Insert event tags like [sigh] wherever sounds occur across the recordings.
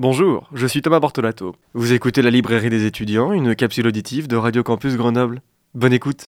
Bonjour, je suis Thomas Bortolato. Vous écoutez la librairie des étudiants, une capsule auditive de Radio Campus Grenoble. Bonne écoute.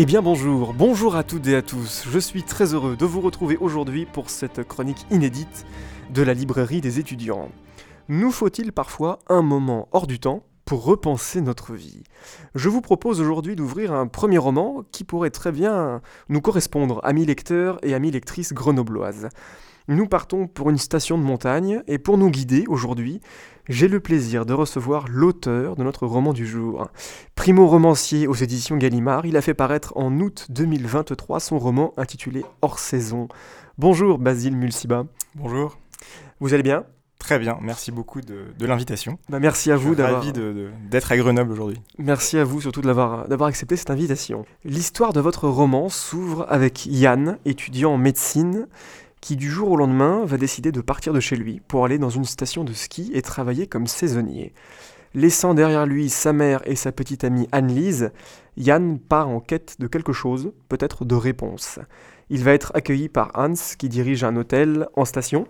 Eh bien bonjour, bonjour à toutes et à tous. Je suis très heureux de vous retrouver aujourd'hui pour cette chronique inédite de la librairie des étudiants. Nous faut-il parfois un moment hors du temps pour repenser notre vie Je vous propose aujourd'hui d'ouvrir un premier roman qui pourrait très bien nous correspondre, amis lecteurs et amis lectrices grenobloises. Nous partons pour une station de montagne et pour nous guider aujourd'hui, j'ai le plaisir de recevoir l'auteur de notre roman du jour. Primo romancier aux éditions Gallimard, il a fait paraître en août 2023 son roman intitulé Hors saison. Bonjour Basile Mulsiba. Bonjour. Vous allez bien? Très bien, merci beaucoup de, l'invitation. Bah merci à vous d'avoir. Ravi d'être à Grenoble aujourd'hui. Merci à vous surtout d'avoir accepté cette invitation. L'histoire de votre roman s'ouvre avec Yann, étudiant en médecine, qui du jour au lendemain va décider de partir de chez lui pour aller dans une station de ski et travailler comme saisonnier. Laissant derrière lui sa mère et sa petite amie Anne-Lise, Yann part en quête de quelque chose, peut-être de réponse. Il va être accueilli par Hans qui dirige un hôtel en station,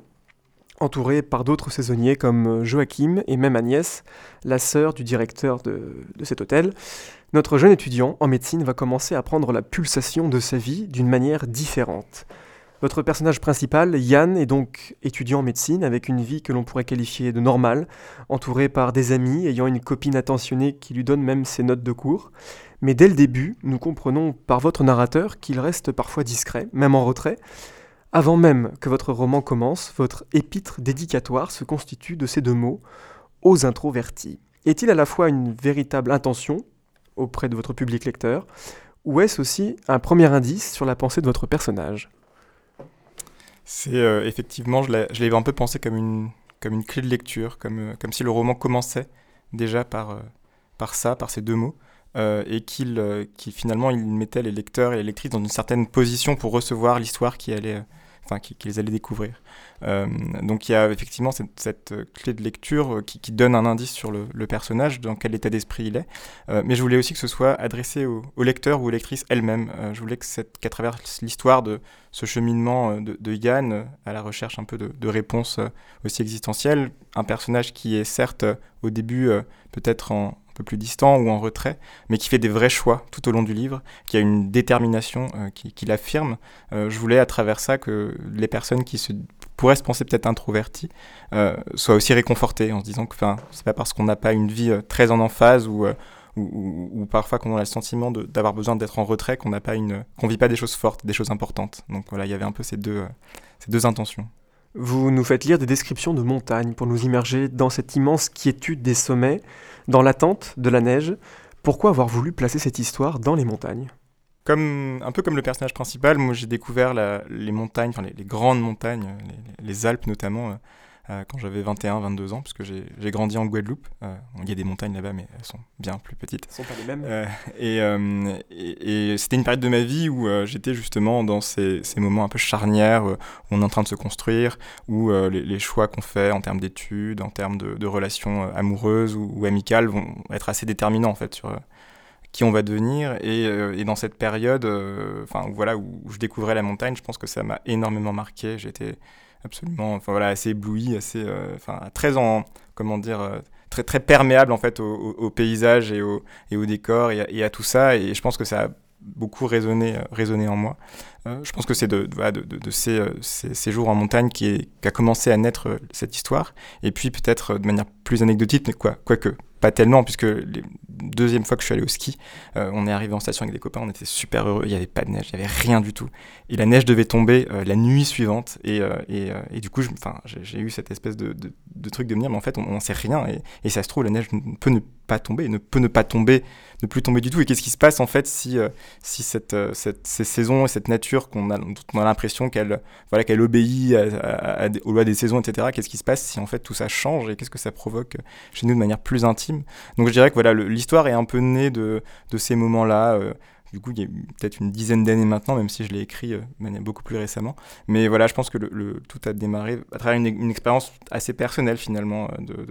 entouré par d'autres saisonniers comme Joachim et même Agnès, la sœur du directeur de, de cet hôtel. Notre jeune étudiant en médecine va commencer à prendre la pulsation de sa vie d'une manière différente. Votre personnage principal, Yann, est donc étudiant en médecine avec une vie que l'on pourrait qualifier de normale, entouré par des amis, ayant une copine attentionnée qui lui donne même ses notes de cours. Mais dès le début, nous comprenons par votre narrateur qu'il reste parfois discret, même en retrait. Avant même que votre roman commence, votre épître dédicatoire se constitue de ces deux mots, aux introvertis. Est-il à la fois une véritable intention auprès de votre public lecteur, ou est-ce aussi un premier indice sur la pensée de votre personnage? C'est euh, effectivement, je l'avais un peu pensé comme une, comme une clé de lecture, comme, euh, comme si le roman commençait déjà par, euh, par ça, par ces deux mots, et qu'il finalement il mettait les lecteurs et les lectrices dans une certaine position pour recevoir l'histoire qui allait enfin, qu'ils allaient découvrir. Euh, donc il y a effectivement cette, clé de lecture euh, qui, donne un indice sur le, personnage, dans quel état d'esprit il est. Euh, mais je voulais aussi que ce soit adressé au, lecteur ou aux lectrices elles-mêmes. je voulais qu'à travers l'histoire de ce cheminement de, Yann à la recherche un peu de réponses aussi existentielles, un personnage qui est certes au début peut-être en, plus distant ou en retrait, mais qui fait des vrais choix tout au long du livre, qui a une détermination euh, qui, l'affirme. Euh, je voulais à travers ça que les personnes qui se pourraient se penser peut-être introverties euh, soient aussi réconfortées en se disant que c'est pas parce qu'on n'a pas une vie très en emphase ou parfois qu'on a le sentiment d'avoir besoin d'être en retrait, qu'on n'a pas une, vit pas des choses fortes, des choses importantes. Donc voilà, il y avait un peu ces deux, ces deux intentions. Vous nous faites lire des descriptions de montagnes pour nous immerger dans cette immense quiétude des sommets, dans l'attente de la neige. Pourquoi avoir voulu placer cette histoire dans les montagnes? Comme, un peu comme le personnage principal, moi j'ai découvert les montagnes, enfin les, grandes montagnes, les, Alpes notamment, euh, quand j'avais 21, 22 ans, puisque j'ai grandi en Guadeloupe. Euh, il y a des montagnes là-bas, mais elles sont bien plus petites. Elles sont pas les mêmes. Euh, et, et, c'était une période de ma vie où j'étais justement dans ces, ces, moments un peu charnières, où on est en train de se construire, où les, choix qu'on fait en termes d'études, en termes de, relations amoureuses ou, amicales vont être assez déterminants en fait sur qui on va devenir. Et, et dans cette période, enfin voilà, où, où, je découvrais la montagne, je pense que ça m'a énormément marqué. J'étais absolument, enfin voilà, assez ébloui, assez, euh, enfin très en, comment dire, euh, très très perméable en fait au, paysage et au, et au décor et à, tout ça. Et je pense que ça a beaucoup résonné, euh, résonné en moi. je pense que c'est de, de, de, ces, ces, jours en montagne qui, qui a commencé à naître cette histoire. Et puis peut-être de manière plus anecdotique, mais quoi, quoique pas tellement, puisque les deuxième fois que je suis allé au ski, euh, on est arrivé en station avec des copains, on était super heureux, il n'y avait pas de neige, il n'y avait rien du tout. Et la neige devait tomber euh, la nuit suivante, et, euh, et, et du coup, j'ai eu cette espèce de, de, truc de me dire, mais en fait, on n'en sait rien, et, et, ça se trouve, la neige peut ne tomber, ne peut ne pas tomber, ne plus tomber du tout. Et qu'est-ce qui se passe en fait si, si cette, cette, ces saisons et cette nature qu'on a, on a l'impression qu'elle voilà, qu'elle obéit aux lois des saisons, etc., qu'est-ce qui se passe si en fait tout ça change, et qu'est-ce que ça provoque chez nous de manière plus intime? Donc je dirais que voilà, l'histoire est un peu née de, de ces moments-là, euh, du coup, il y a peut-être une dizaine d'années maintenant, même si je l'ai écrit manière beaucoup plus récemment. Mais voilà, je pense que le, tout a démarré à travers une, expérience assez personnelle finalement, de,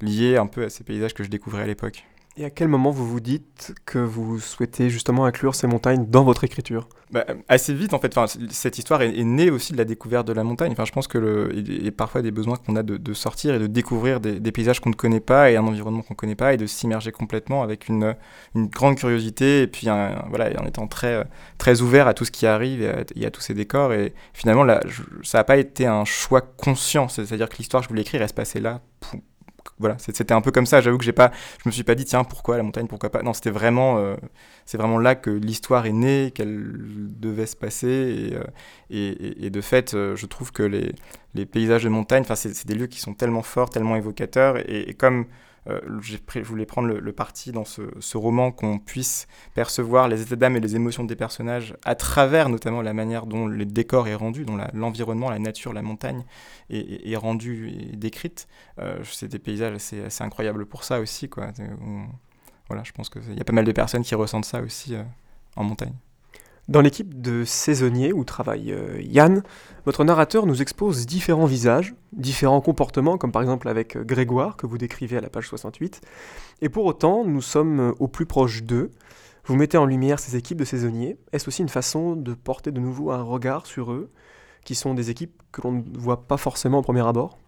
liée un peu à ces paysages que je découvrais à l'époque. Et à quel moment vous vous dites que vous souhaitez justement inclure ces montagnes dans votre écriture? Bah, Assez vite en fait, enfin, cette histoire est, née aussi de la découverte de la montagne. Enfin, je pense que il y a parfois des besoins qu'on a de, sortir et de découvrir des, paysages qu'on ne connaît pas et un environnement qu'on ne connaît pas et de s'immerger complètement avec une, grande curiosité et puis en étant très, ouvert à tout ce qui arrive et à, tous ces décors. Et finalement, ça n'a pas été un choix conscient, c'est-à-dire que l'histoire que je voulais écrire, elle se passait là voilà, c'était un peu comme ça. J'avoue que j'ai pas, je me suis pas dit tiens pourquoi la montagne, pourquoi pas? Non, c'était vraiment, euh, c'est vraiment là que l'histoire est née, qu'elle devait se passer. Et, euh, et, et, de fait, euh, je trouve que les, les paysages de montagne, enfin, c'est des lieux qui sont tellement forts, tellement évocateurs. Et, comme je voulais prendre le, parti dans ce, roman qu'on puisse percevoir les états d'âme et les émotions des personnages à travers notamment la manière dont le décor est rendu, dont l'environnement, la, nature, la montagne est, rendue et décrite. Euh, c'est des paysages assez, assez, incroyables pour ça aussi. Quoi. voilà, je pense qu'il y a pas mal de personnes qui ressentent ça aussi euh, en montagne. Dans l'équipe de saisonniers où travaille euh, Yann, votre narrateur nous expose différents visages, différents comportements, comme par exemple avec euh, Grégoire, que vous décrivez à la page 68. Et pour autant, nous sommes euh, au plus proche d'eux. Vous mettez en lumière ces équipes de saisonniers. Est-ce aussi une façon de porter de nouveau un regard sur eux, qui sont des équipes que l'on ne voit pas forcément au premier abord?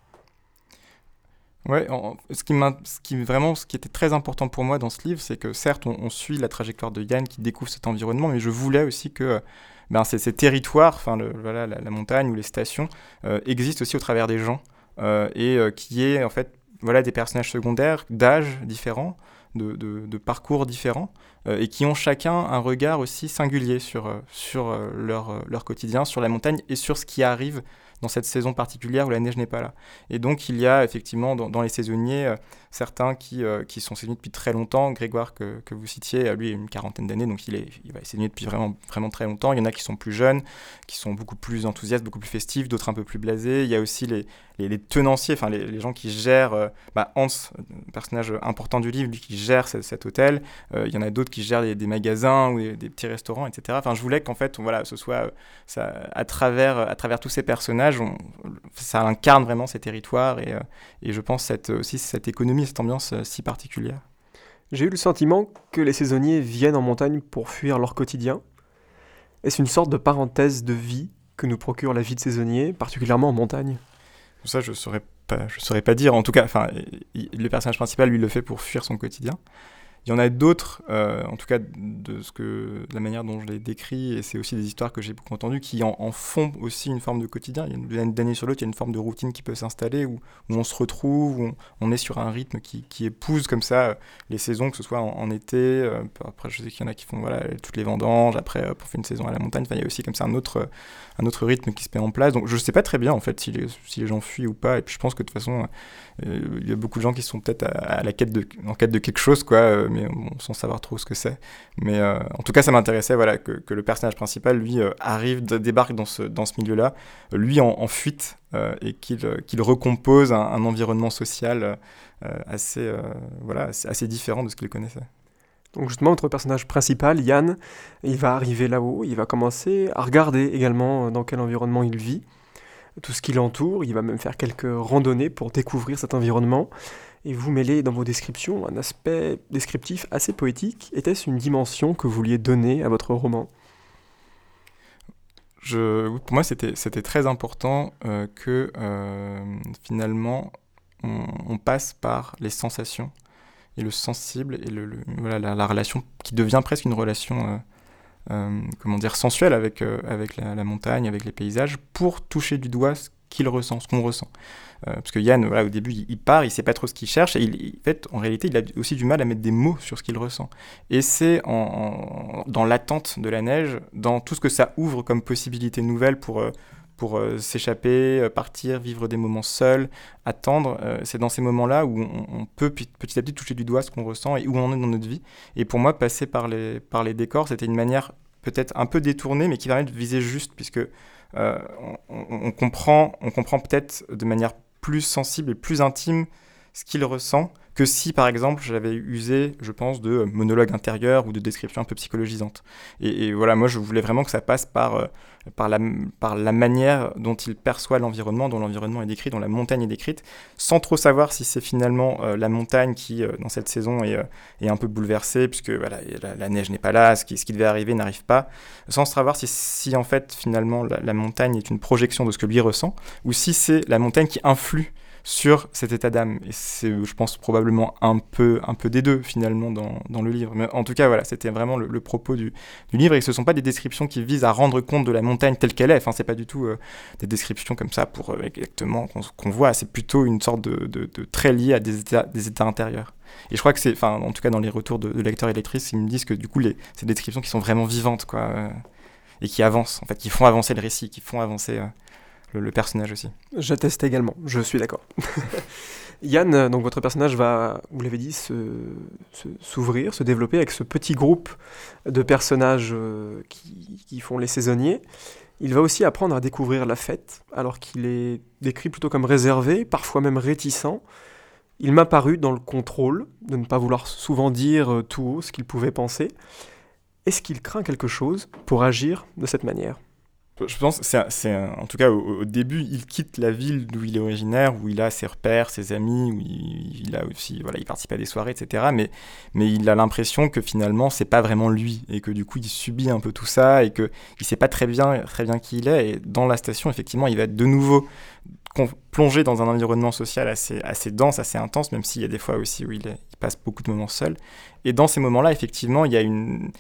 Ouais, ce, qui ce qui vraiment, ce qui était très important pour moi dans ce livre, c'est que certes, on, suit la trajectoire de Yann qui découvre cet environnement, mais je voulais aussi que ben, ces, ces, territoires, voilà, la, montagne ou les stations, euh, existent aussi au travers des gens euh, et euh, qui est en fait voilà des personnages secondaires d'âge différents, de, de, de, parcours différents, et qui ont chacun un regard aussi singulier sur, sur leur, leur quotidien, sur la montagne et sur ce qui arrive dans cette saison particulière où la neige n'est pas là. Et donc il y a effectivement dans, les saisonniers euh, certains qui, euh, qui sont saisonniers depuis très longtemps. Grégoire que, que vous citiez, lui, il a une quarantaine d'années, donc il, est, il va saisonnier depuis vraiment, vraiment très longtemps. Il y en a qui sont plus jeunes, qui sont beaucoup plus enthousiastes, beaucoup plus festifs, d'autres un peu plus blasés. Il y a aussi les, les, tenanciers, enfin les, les, gens qui gèrent, euh, bah, Hans, personnage important du livre, lui qui gère cet, hôtel. il y en a d'autres qui gèrent des, magasins ou des, petits restaurants, etc. Enfin, je voulais qu'en fait, voilà, ce soit ça, à, travers, à travers tous ces personnages, ça incarne vraiment ces territoires et, euh, et je pense cette, aussi cette économie, cette ambiance euh, si particulière. J'ai eu le sentiment que les saisonniers viennent en montagne pour fuir leur quotidien. Est-ce une sorte de parenthèse de vie que nous procure la vie de saisonnier, particulièrement en montagne? Ça, je ne saurais, pas, je saurais pas dire. En tout cas, le personnage principal, lui, le fait pour fuir son quotidien. Il y en a d'autres, euh, en tout cas de, ce que, de la manière dont je l'ai décrit, et c'est aussi des histoires que j'ai beaucoup entendues, qui en, font aussi une forme de quotidien. D'année sur l'autre, il y a une forme de routine qui peut s'installer, où, on se retrouve, où on, est sur un rythme qui, qui, épouse comme ça euh, les saisons, que ce soit en, été. Euh, après, je sais qu'il y en a qui font voilà, toutes les vendanges, après, pour faire une saison à la montagne. Il y a aussi comme ça un autre, un autre rythme qui se met en place. Donc je ne sais pas très bien, en fait, si les, si les gens fuient ou pas. Et puis je pense que de toute façon, il y a beaucoup de gens qui sont peut-être à, en quête de quelque chose, quoi sans savoir trop ce que c'est. Mais euh, en tout cas, ça m'intéressait voilà, que, le personnage principal, lui, euh, arrive, débarque dans ce, dans ce milieu-là, lui en, fuite, euh, et qu'il qu'il recompose un, environnement social assez, voilà, assez différent de ce qu'il connaissait. Donc justement, notre personnage principal, Yann, il va arriver là-haut, il va commencer à regarder également dans quel environnement il vit, tout ce qui l'entoure, il va même faire quelques randonnées pour découvrir cet environnement et vous mêlez dans vos descriptions un aspect descriptif assez poétique. Était-ce une dimension que vous vouliez donner à votre roman? Pour moi, c'était très important euh, que euh, finalement on, passe par les sensations et le sensible et la, relation qui devient presque une relation euh, comment dire sensuelle avec, avec la, la, montagne, avec les paysages, pour toucher du doigt ce qu'il ressent, ce qu'on ressent. Euh, parce que Yann, au début, il, part, il sait pas trop ce qu'il cherche, et il, en fait, en réalité, il a aussi du mal à mettre des mots sur ce qu'il ressent. Et c'est en, dans l'attente de la neige, dans tout ce que ça ouvre comme possibilités nouvelles pour, euh, pour euh, s'échapper, partir, vivre des moments seuls, attendre. c'est dans ces moments-là où on, peut petit à petit toucher du doigt ce qu'on ressent et où on est dans notre vie. Et pour moi, passer par les, par les décors, c'était une manière peut-être un peu détournée, mais qui permet de viser juste, puisque on, on, comprend, on comprend peut-être de manière plus sensible et plus intime ce qu'il ressent que si, par exemple, j'avais usé, je pense, de monologue intérieur ou de description un peu psychologisante. Et, voilà, moi, je voulais vraiment que ça passe par, euh, par, la, manière dont il perçoit l'environnement, dont l'environnement est décrit, dont la montagne est décrite, sans trop savoir si c'est finalement euh, la montagne qui, euh, dans cette saison, est, un peu bouleversée, puisque voilà, la, neige n'est pas là, ce qui, ce qui devait arriver n'arrive pas, sans savoir si, en fait, finalement, la montagne est une projection de ce que lui ressent, ou si c'est la montagne qui influe sur cet état d'âme. Et c'est, je pense, probablement un peu, un peu des deux, finalement, dans, dans le livre. Mais en tout cas, voilà, c'était vraiment le, propos du, du, livre. Et ce ne sont pas des descriptions qui visent à rendre compte de la montagne telle qu'elle est. Enfin, c'est pas du tout euh, des descriptions comme ça pour euh, exactement qu'on, voit. C'est plutôt une sorte de, de, de trait lié à des états, des états intérieurs. Et je crois que c'est, enfin, en tout cas, dans les retours de, lecteurs et lectrices, ils me disent que du coup, les, c'est des descriptions qui sont vraiment vivantes, quoi. Euh, et qui avancent, en fait, qui font avancer le récit, qui font avancer le, personnage aussi. J'atteste également, je suis d'accord. [laughs] Yann, donc votre personnage va, vous l'avez dit, s'ouvrir, se, développer avec ce petit groupe de personnages euh, qui, qui, font les saisonniers. Il va aussi apprendre à découvrir la fête, alors qu'il est décrit plutôt comme réservé, parfois même réticent. Il m'a paru dans le contrôle, de ne pas vouloir souvent dire euh, tout haut ce qu'il pouvait penser. Est-ce qu'il craint quelque chose pour agir de cette manière? Je pense, c'est en tout cas au, début, il quitte la ville d'où il est originaire, où il a ses repères, ses amis, où il, a aussi, voilà, il participe à des soirées, etc. Mais, mais il a l'impression que finalement, c'est pas vraiment lui, et que du coup, il subit un peu tout ça, et que il sait pas très bien, très bien qui il est. Et dans la station, effectivement, il va être de nouveau plongé dans un environnement social assez, dense, assez intense, même s'il y a des fois aussi où il, passe beaucoup de moments seul. Et dans ces moments-là, effectivement, il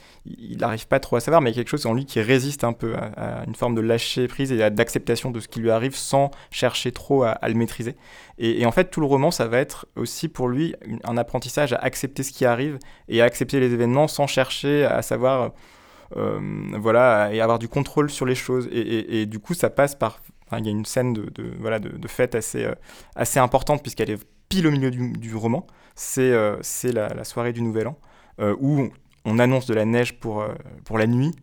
n'arrive pas trop à savoir, mais il y a quelque chose en lui qui résiste un peu à, une forme de lâcher prise et d'acceptation de ce qui lui arrive sans chercher trop à, le maîtriser. Et, en fait, tout le roman, ça va être aussi pour lui un apprentissage à accepter ce qui arrive et à accepter les événements sans chercher à savoir, euh, voilà, et avoir du contrôle sur les choses. Et, du coup, ça passe par il y a une scène de, voilà, de, fête assez, euh, assez importante puisqu'elle est pile au milieu du, roman. C'est euh, c'est la, soirée du Nouvel An euh, où on annonce de la neige pour, pour la nuit.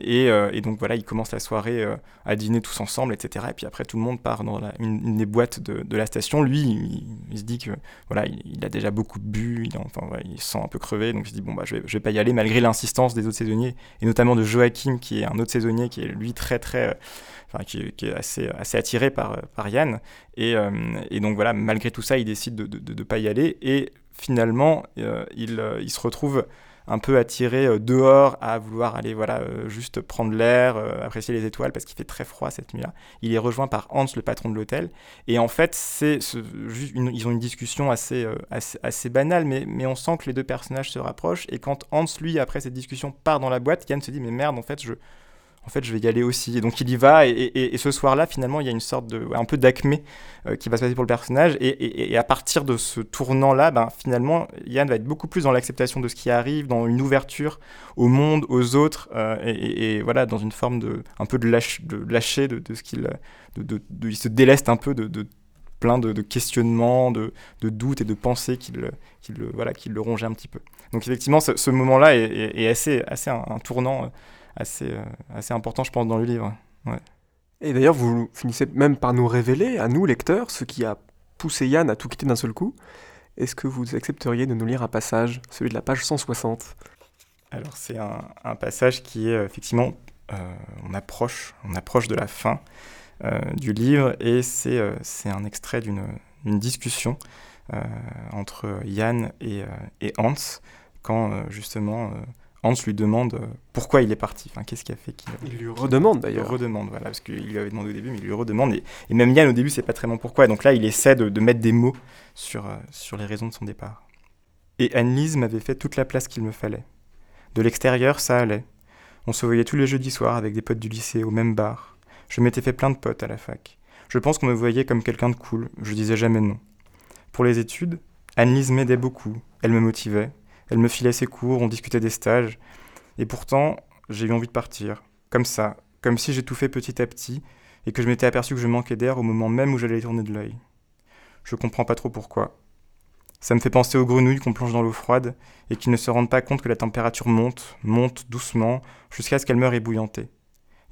Et, et, donc voilà, ils commencent la soirée à dîner tous ensemble, etc. Et puis après, tout le monde part dans une, des boîtes de, de, la station. Lui, il, se dit que voilà, il, a déjà beaucoup bu, il, enfin, il se sent un peu crevé, donc il se dit bon bah je vais, vais pas y aller malgré l'insistance des autres saisonniers et notamment de Joachim qui est un autre saisonnier qui est lui très très qui, est assez, assez attiré par, par Yann. Et, euh, et, donc voilà, malgré tout ça, il décide de ne pas y aller. Et finalement, euh, il, euh, il, se retrouve un peu attiré dehors à vouloir aller voilà juste prendre l'air, apprécier les étoiles parce qu'il fait très froid cette nuit-là. Il est rejoint par Hans, le patron de l'hôtel, et en fait c'est ils ont une discussion assez, assez, assez banale, mais, mais on sent que les deux personnages se rapprochent. Et quand Hans lui après cette discussion part dans la boîte, Yann se dit mais merde en fait je en fait, je vais y aller aussi. Et donc, il y va. Et, ce soir-là, finalement, il y a une sorte de. un peu d'acmé euh, qui va se passer pour le personnage. Et, à partir de ce tournant-là, ben, finalement, Yann va être beaucoup plus dans l'acceptation de ce qui arrive, dans une ouverture au monde, aux autres. Euh, et, voilà, dans une forme de. un peu de, lâche, de lâcher de, ce qu'il. De, il se déleste un peu de, plein de, questionnements, de, doutes et de pensées qui le, voilà, qui le rongeaient un petit peu. Donc effectivement, ce, moment-là est, assez, assez un tournant euh, assez important, je pense, dans le livre. Ouais. Et d'ailleurs, vous finissez même par nous révéler, à nous, lecteurs, ce qui a poussé Yann à tout quitter d'un seul coup. Est-ce que vous accepteriez de nous lire un passage, celui de la page 160 Alors, c'est un, un, passage qui est euh, effectivement, euh, on, approche, on approche de la fin du livre et c'est c'est un extrait d'une discussion entre Yann et, et Hans quand justement Hans lui demande euh, pourquoi il est parti. Enfin, qu'est-ce qui a fait qu'il. Il lui redemande d'ailleurs. Il lui redemande, voilà, parce qu'il lui avait demandé au début, mais il lui redemande. Et, même Yann, au début, c'est pas très bon pourquoi. donc là, il essaie de, mettre des mots sur, euh, sur les raisons de son départ. Et Anne-Lise m'avait fait toute la place qu'il me fallait. De l'extérieur, ça allait. On se voyait tous les jeudis soirs avec des potes du lycée au même bar. Je m'étais fait plein de potes à la fac. Je pense qu'on me voyait comme quelqu'un de cool. Je disais jamais non. Pour les études, Anne-Lise m'aidait beaucoup. Elle me motivait. Elle me filait ses cours, on discutait des stages. Et pourtant, j'ai eu envie de partir. Comme ça, comme si j'étouffais petit à petit, et que je m'étais aperçu que je manquais d'air au moment même où j'allais tourner de l'œil. Je comprends pas trop pourquoi. Ça me fait penser aux grenouilles qu'on plonge dans l'eau froide, et qui ne se rendent pas compte que la température monte, monte doucement, jusqu'à ce qu'elle meure ébouillantée.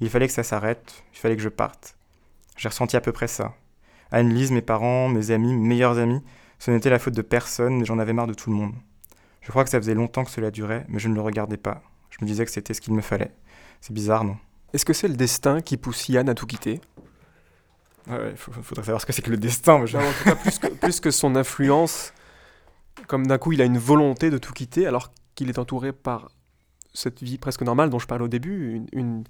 Il fallait que ça s'arrête, il fallait que je parte. J'ai ressenti à peu près ça. Anne-Lise, mes parents, mes amis, mes meilleurs amis, Ce n'était la faute de personne, mais j'en avais marre de tout le monde. Je crois que ça faisait longtemps que cela durait, mais je ne le regardais pas. Je me disais que c'était ce qu'il me fallait. C'est bizarre, non Est-ce que c'est le destin qui pousse Yann à tout quitter? Ouais, il faudrait savoir ce que c'est que le destin. Mais je... en tout cas, plus que, plus que son influence, comme d'un coup il a une volonté de tout quitter, alors qu'il est entouré par cette vie presque normale dont je parlais au début, une, une,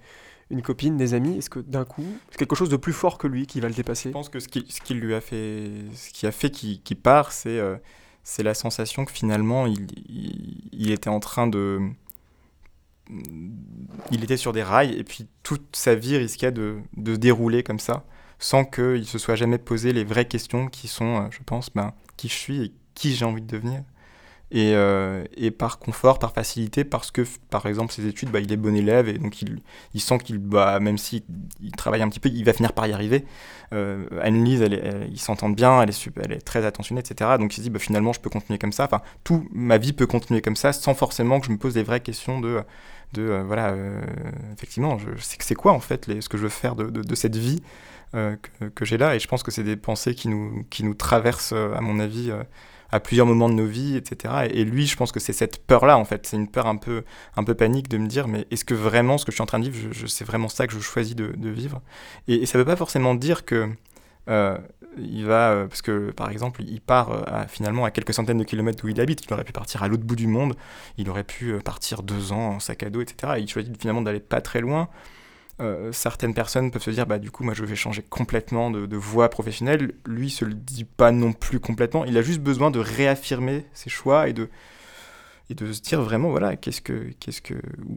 une copine, des amis Est-ce que d'un coup, c'est quelque chose de plus fort que lui qui va le dépasser? Je pense que ce qui, ce qui lui a fait, ce qui a fait qu'il part, c'est euh, c'est la sensation que finalement il, il, était en train de, il était sur des rails et puis toute sa vie risquait de, de dérouler comme ça, sans qu'il se soit jamais posé les vraies questions qui sont, euh, je pense, ben, qui je suis et qui j'ai envie de devenir. Et, euh, et, par confort, par facilité, parce que, par exemple, ses études, bah, il est bon élève, et donc il, il sent qu'il, bah, même s'il il travaille un petit peu, il va finir par y arriver. Euh, Anne-Lise, ils s'entendent bien, elle est, elle est très attentionnée, etc. Donc il se dit, bah, finalement, je peux continuer comme ça. Enfin, tout, ma vie peut continuer comme ça, sans forcément que je me pose les vraies questions de, de euh, voilà, euh, effectivement, je sais que c'est quoi, en fait, ce que je veux faire de, de, cette vie que, que j'ai là. Et je pense que c'est des pensées qui nous, qui nous traversent, à mon avis, à plusieurs moments de nos vies, etc. Et, lui, je pense que c'est cette peur-là, en fait. C'est une peur un peu, un peu panique de me dire, mais est-ce que vraiment ce que je suis en train de vivre, je, c'est vraiment ça que je choisis de, vivre? Et, ça ne veut pas forcément dire que euh, il va, euh, parce que par exemple, il part euh, finalement à quelques centaines de kilomètres d'où il habite. Il aurait pu partir à l'autre bout du monde, il aurait pu partir deux ans en sac à dos, etc. Et il choisit finalement d'aller pas très loin. Euh, certaines personnes peuvent se dire bah du coup moi je vais changer complètement de, voie professionnelle. Lui se le dit pas non plus complètement. Il a juste besoin de réaffirmer ses choix et de et de se dire vraiment voilà qu'est-ce que qu'est-ce que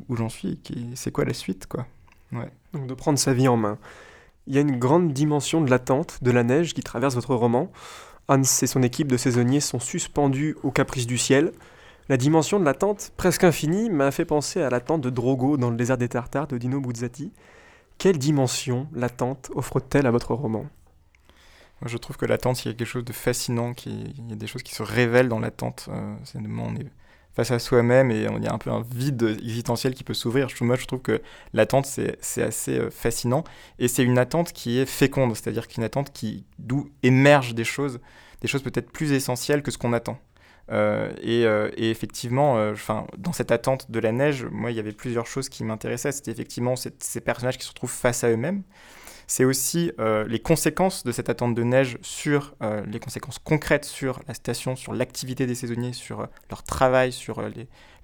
où j'en suis c'est quoi la suite quoi. Ouais. donc de prendre sa vie en main. Il y a une grande dimension de l'attente de la neige qui traverse votre roman. Hans et son équipe de saisonniers sont suspendus aux caprices du ciel la dimension de l'attente, presque infinie, m'a fait penser à l'attente de Drogo dans le désert des Tartares de Dino Buzzati. Quelle dimension l'attente offre-t-elle à votre roman? Je trouve que l'attente, il y a quelque chose de fascinant, il y a des choses qui se révèlent dans l'attente. Euh, on est face à soi-même et il y a un peu un vide existentiel qui peut s'ouvrir. Je trouve que l'attente, c'est assez euh, fascinant. Et c'est une attente qui est féconde, c'est-à-dire qu'une attente qui, d'où émergent des choses, des choses peut-être plus essentielles que ce qu'on attend. Euh, et, euh, et, effectivement, euh, dans cette attente de la neige, moi, il y avait plusieurs choses qui m'intéressaient. C'était effectivement ces personnages qui se retrouvent face à eux-mêmes. C'est aussi les conséquences de cette attente de neige sur les conséquences concrètes sur la station, sur l'activité des saisonniers, sur leur travail, sur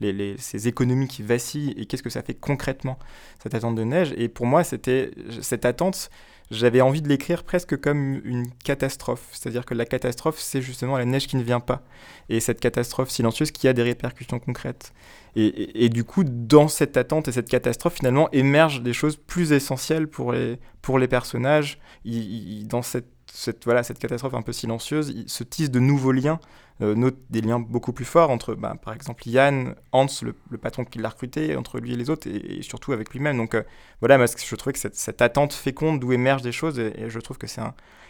les, ces économies qui vacillent et qu'est-ce que ça fait concrètement cette attente de neige. Et pour moi, c'était cette attente j'avais envie de l'écrire presque comme une catastrophe. C'est-à-dire que la catastrophe, c'est justement la neige qui ne vient pas. Et cette catastrophe silencieuse qui a des répercussions concrètes. Et, et, du coup, dans cette attente et cette catastrophe, finalement, émergent des choses plus essentielles pour les, pour les personnages. Dans cette, cette, voilà, cette catastrophe un peu silencieuse, il se tisse de nouveaux liens, euh, des liens beaucoup plus forts entre, bah, par exemple, Yann, Hans, le, patron qui l'a recruté, entre lui et les autres, et, surtout avec lui-même. Donc euh, voilà, moi, je trouvais que cette, cette attente féconde d'où émergent des choses, et, je trouve que c'est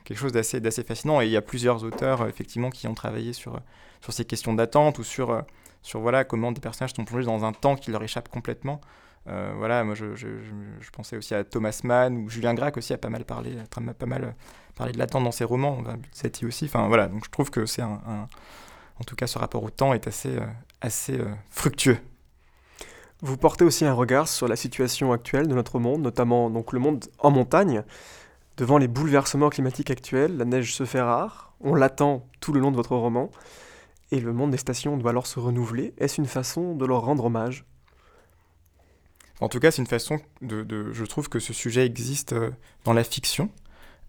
quelque chose d'assez fascinant. Et il y a plusieurs auteurs, euh, effectivement, qui ont travaillé sur, sur ces questions d'attente ou sur... Sur voilà, comment des personnages sont plongés dans un temps qui leur échappe complètement. Euh, voilà, moi je, je, pensais aussi à Thomas Mann ou Julien Gracq aussi a pas mal parlé, a pas mal parlé de l'attente dans ses romans, Satie aussi. Enfin voilà, donc je trouve que c'est un, un, en tout cas ce rapport au temps est assez, euh, assez euh, fructueux. Vous portez aussi un regard sur la situation actuelle de notre monde, notamment donc le monde en montagne. Devant les bouleversements climatiques actuels, la neige se fait rare, on l'attend tout le long de votre roman et le monde des stations doit alors se renouveler. Est-ce une façon de leur rendre hommage? En tout cas, c'est une façon de, de, Je trouve que ce sujet existe euh, dans la fiction.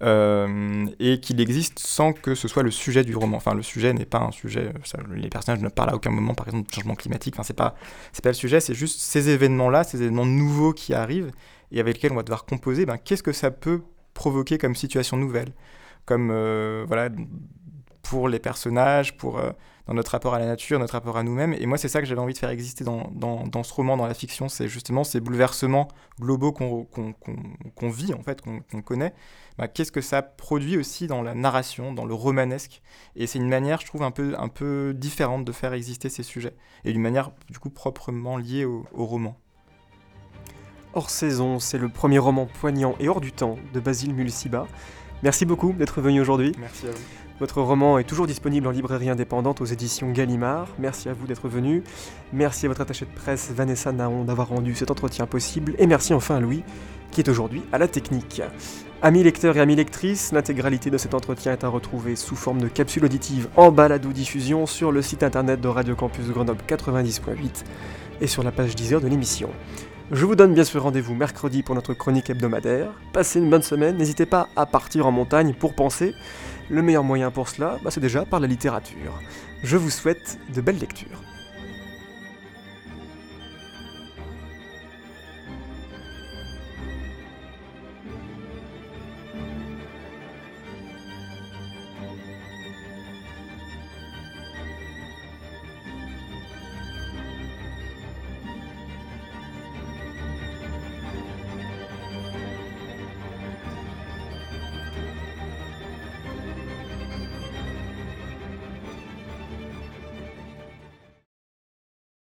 Euh, et qu'il existe sans que ce soit le sujet du roman. Enfin, le sujet n'est pas un sujet. Ça, les personnages ne parlent à aucun moment, par exemple, du changement climatique. Enfin, c'est pas, c'est pas le sujet. C'est juste ces événements-là, ces événements nouveaux qui arrivent et avec lesquels on va devoir composer. Ben, qu'est-ce que ça peut provoquer comme situation nouvelle, comme euh, voilà pour les personnages, pour euh, dans notre rapport à la nature, notre rapport à nous-mêmes. Et moi, c'est ça que j'avais envie de faire exister dans, dans, dans, ce roman, dans la fiction. C'est justement ces bouleversements globaux qu'on qu qu qu vit, en fait, qu'on qu connaît. Bah, Qu'est-ce que ça produit aussi dans la narration, dans le romanesque? Et c'est une manière, je trouve, un peu, un peu différente de faire exister ces sujets. Et d'une manière, du coup, proprement liée au, au roman. Hors saison, c'est le premier roman poignant et hors du temps de Basile Mulciba. Merci beaucoup d'être venu aujourd'hui. Merci à vous. Votre roman est toujours disponible en librairie indépendante aux éditions Gallimard. Merci à vous d'être venu. Merci à votre attachée de presse Vanessa Naon d'avoir rendu cet entretien possible. Et merci enfin à Louis qui est aujourd'hui à la technique. Amis lecteurs et amis lectrices, l'intégralité de cet entretien est à retrouver sous forme de capsule auditive en balade ou diffusion sur le site internet de Radio Campus Grenoble 90.8 et sur la page 10 heures de l'émission. Je vous donne bien sûr rendez-vous mercredi pour notre chronique hebdomadaire. Passez une bonne semaine, n'hésitez pas à partir en montagne pour penser. Le meilleur moyen pour cela, bah, c'est déjà par la littérature. Je vous souhaite de belles lectures.